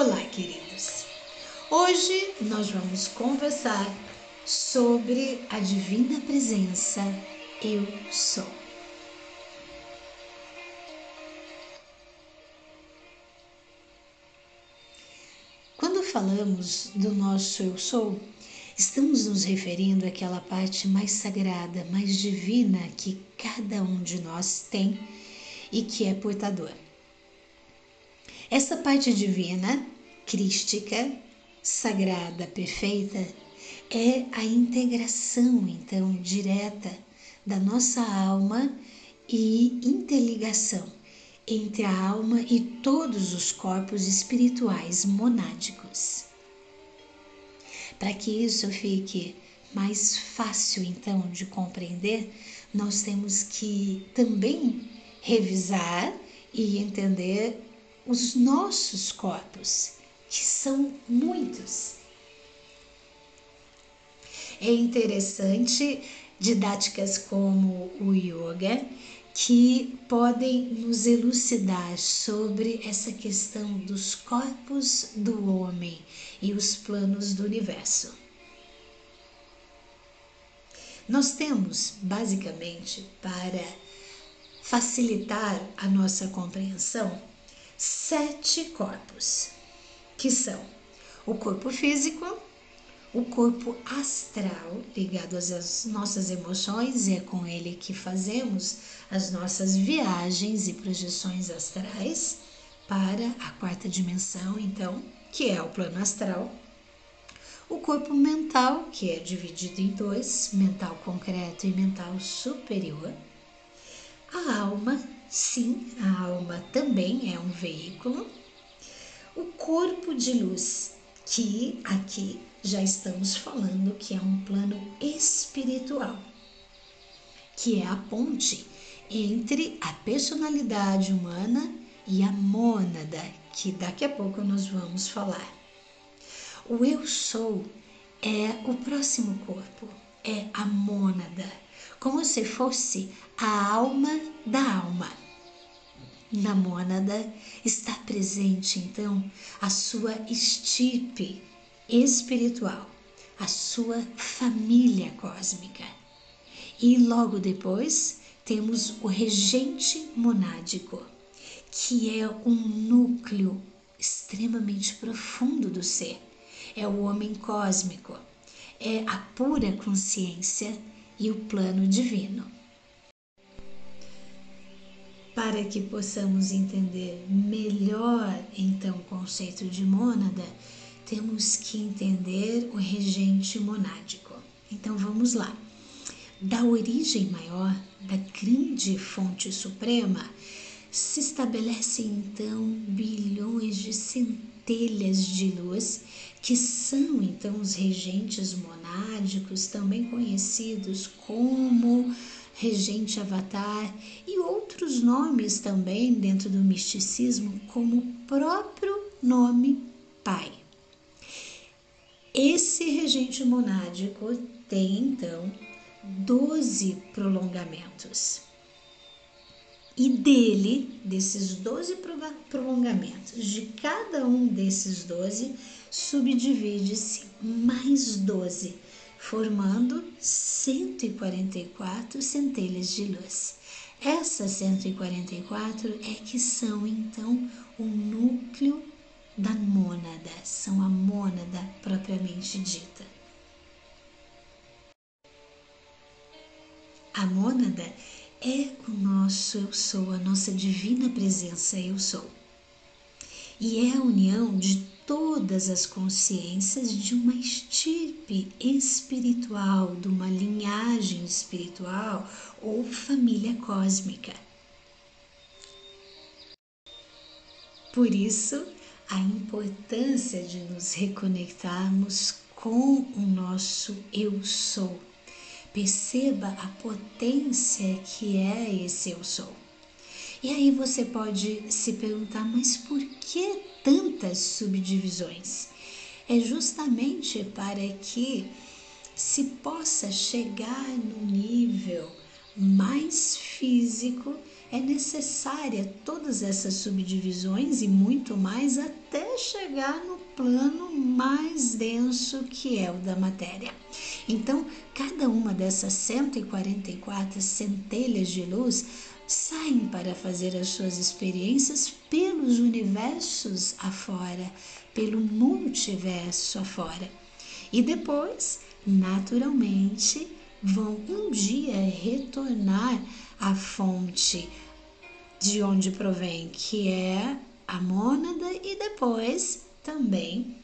Olá, queridos! Hoje nós vamos conversar sobre a divina presença Eu Sou. Quando falamos do nosso Eu Sou, estamos nos referindo àquela parte mais sagrada, mais divina que cada um de nós tem e que é portador. Essa parte divina, crística, sagrada, perfeita, é a integração, então, direta da nossa alma e interligação entre a alma e todos os corpos espirituais monádicos. Para que isso fique mais fácil, então, de compreender, nós temos que também revisar e entender os nossos corpos, que são muitos. É interessante didáticas como o yoga que podem nos elucidar sobre essa questão dos corpos do homem e os planos do universo. Nós temos, basicamente, para facilitar a nossa compreensão, sete corpos, que são o corpo físico, o corpo astral, ligado às nossas emoções, e é com ele que fazemos as nossas viagens e projeções astrais para a quarta dimensão, então, que é o plano astral. O corpo mental, que é dividido em dois, mental concreto e mental superior. A alma, Sim, a alma também é um veículo. O corpo de luz, que aqui já estamos falando que é um plano espiritual, que é a ponte entre a personalidade humana e a mônada, que daqui a pouco nós vamos falar. O eu sou é o próximo corpo, é a mônada como se fosse a alma da alma. Na mônada está presente então a sua estipe espiritual, a sua família cósmica. E logo depois temos o regente monádico, que é um núcleo extremamente profundo do ser. É o homem cósmico, é a pura consciência e o plano divino. Para que possamos entender melhor então o conceito de mônada, temos que entender o regente monádico. Então vamos lá. Da origem maior, da grande fonte suprema, se estabelecem então bilhões de centelhas de luz que são então os regentes monádicos, também conhecidos como regente avatar e outros nomes também dentro do misticismo, como o próprio nome Pai. Esse regente monádico tem então 12 prolongamentos. E dele, desses 12 prolongamentos, de cada um desses 12, subdivide-se mais 12, formando 144 centelhas de luz. Essas 144 é que são então o núcleo da mônada, são a mônada propriamente dita. A mônada é o nosso eu sou, a nossa divina presença eu sou. E é a união de todas as consciências de uma estirpe espiritual, de uma linhagem espiritual ou família cósmica. Por isso, a importância de nos reconectarmos com o nosso eu sou. Perceba a potência que é esse eu sou. E aí você pode se perguntar, mas por que tantas subdivisões? É justamente para que se possa chegar no nível mais físico é necessária todas essas subdivisões e muito mais até chegar no plano mais denso que é o da matéria. Então, cada uma dessas 144 centelhas de luz saem para fazer as suas experiências pelos universos afora, pelo multiverso afora. E depois, naturalmente, vão um dia retornar à fonte de onde provém, que é a mônada, e depois também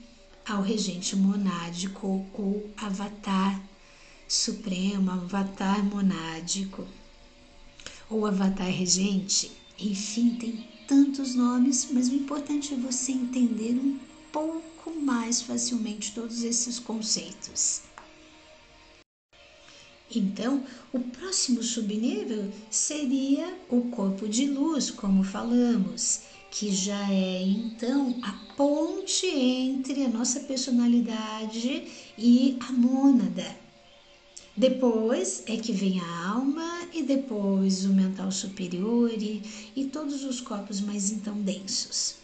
ao regente monádico ou avatar supremo, avatar monádico ou avatar regente. Enfim, tem tantos nomes, mas o importante é você entender um pouco mais facilmente todos esses conceitos. Então, o próximo subnível seria o corpo de luz, como falamos, que já é então a ponte entre a nossa personalidade e a mônada. Depois é que vem a alma e depois o mental superior e, e todos os corpos mais então densos.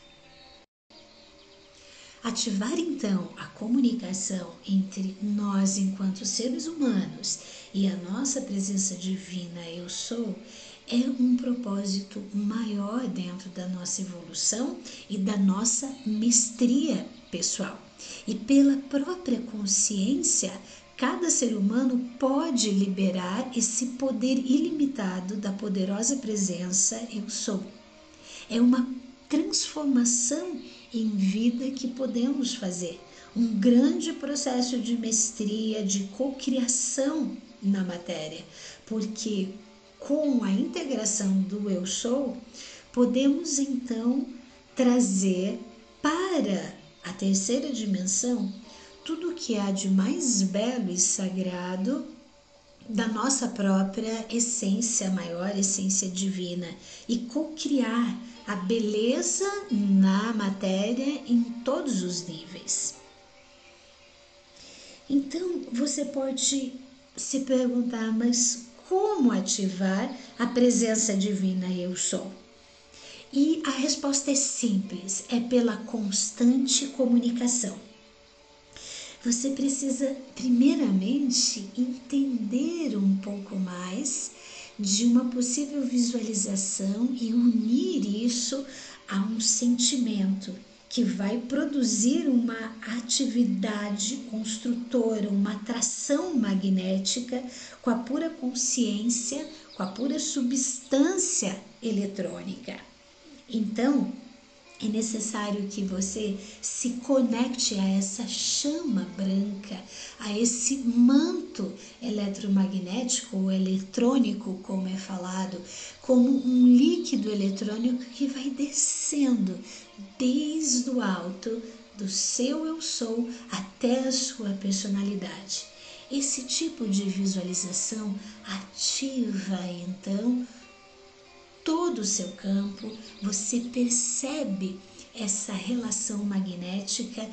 Ativar então a comunicação entre nós enquanto seres humanos e a nossa presença divina eu sou é um propósito maior dentro da nossa evolução e da nossa mestria pessoal. E pela própria consciência, cada ser humano pode liberar esse poder ilimitado da poderosa presença eu sou. É uma transformação em vida que podemos fazer. Um grande processo de mestria, de cocriação na matéria, porque com a integração do eu sou, podemos então trazer para a terceira dimensão tudo o que há de mais belo e sagrado da nossa própria essência maior, essência divina, e co-criar a beleza na matéria em todos os níveis. Então você pode se perguntar, mas como ativar a presença divina eu sou? E a resposta é simples, é pela constante comunicação. Você precisa, primeiramente, entender um pouco mais de uma possível visualização e unir isso a um sentimento que vai produzir uma atividade construtora, uma atração magnética com a pura consciência, com a pura substância eletrônica. Então, é necessário que você se conecte a essa chama branca, a esse manto eletromagnético ou eletrônico, como é falado, como um líquido eletrônico que vai descendo desde o alto do seu eu sou até a sua personalidade. Esse tipo de visualização ativa então todo o seu campo, você percebe essa relação magnética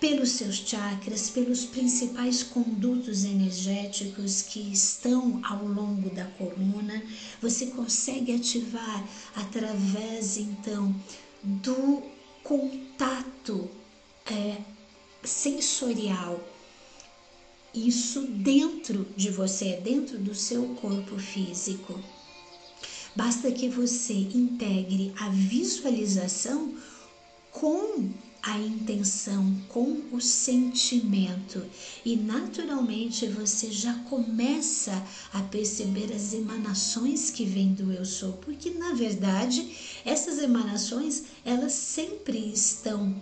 pelos seus chakras, pelos principais condutos energéticos que estão ao longo da coluna. Você consegue ativar através então do contato é, sensorial. Isso dentro de você, dentro do seu corpo físico. Basta que você integre a visualização com a intenção, com o sentimento, e naturalmente você já começa a perceber as emanações que vêm do eu sou, porque na verdade essas emanações elas sempre estão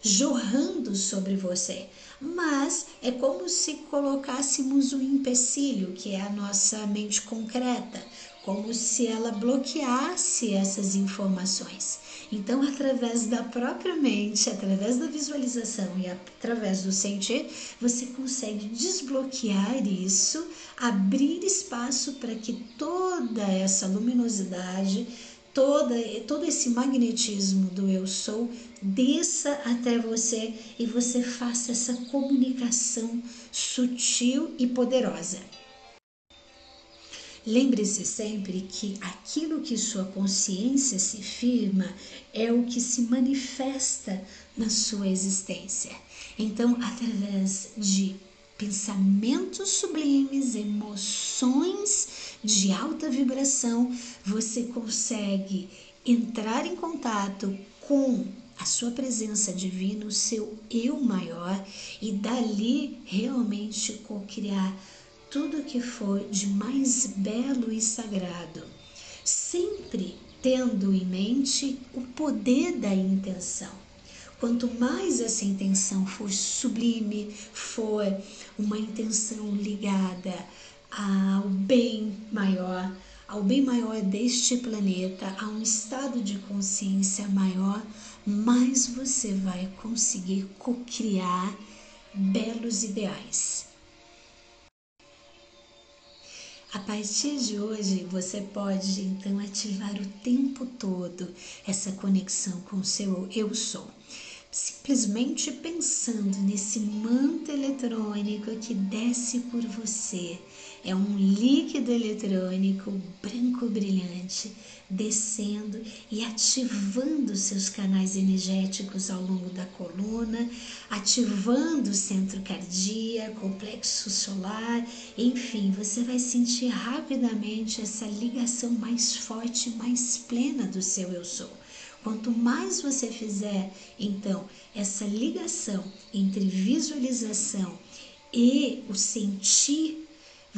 jorrando sobre você, mas é como se colocássemos um empecilho, que é a nossa mente concreta, como se ela bloqueasse essas informações. Então, através da própria mente, através da visualização e através do sentir, você consegue desbloquear isso, abrir espaço para que toda essa luminosidade, toda, todo esse magnetismo do eu sou desça até você e você faça essa comunicação sutil e poderosa. Lembre-se sempre que aquilo que sua consciência se firma é o que se manifesta na sua existência. Então, através de pensamentos sublimes, emoções de alta vibração, você consegue entrar em contato com a sua presença divina, o seu eu maior e dali realmente co-criar tudo que for de mais belo e sagrado, sempre tendo em mente o poder da intenção. Quanto mais essa intenção for sublime, for uma intenção ligada ao bem maior, ao bem maior deste planeta, a um estado de consciência maior, mais você vai conseguir co-criar belos ideais. A partir de hoje, você pode então ativar o tempo todo essa conexão com o seu eu sou simplesmente pensando nesse manto eletrônico que desce por você. É um líquido eletrônico branco brilhante descendo e ativando seus canais energéticos ao longo da coluna, ativando o centro cardíaco, o plexo solar, enfim, você vai sentir rapidamente essa ligação mais forte, mais plena do seu eu sou. Quanto mais você fizer, então, essa ligação entre visualização e o sentir,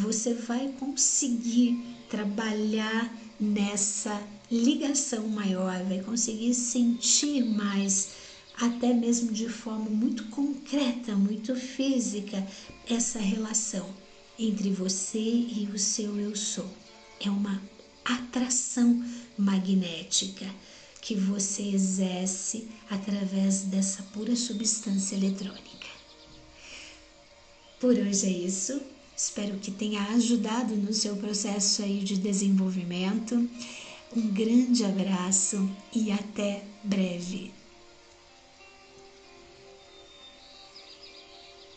você vai conseguir trabalhar nessa ligação maior, vai conseguir sentir mais, até mesmo de forma muito concreta, muito física, essa relação entre você e o seu eu sou. É uma atração magnética que você exerce através dessa pura substância eletrônica. Por hoje é isso. Espero que tenha ajudado no seu processo aí de desenvolvimento. Um grande abraço e até breve.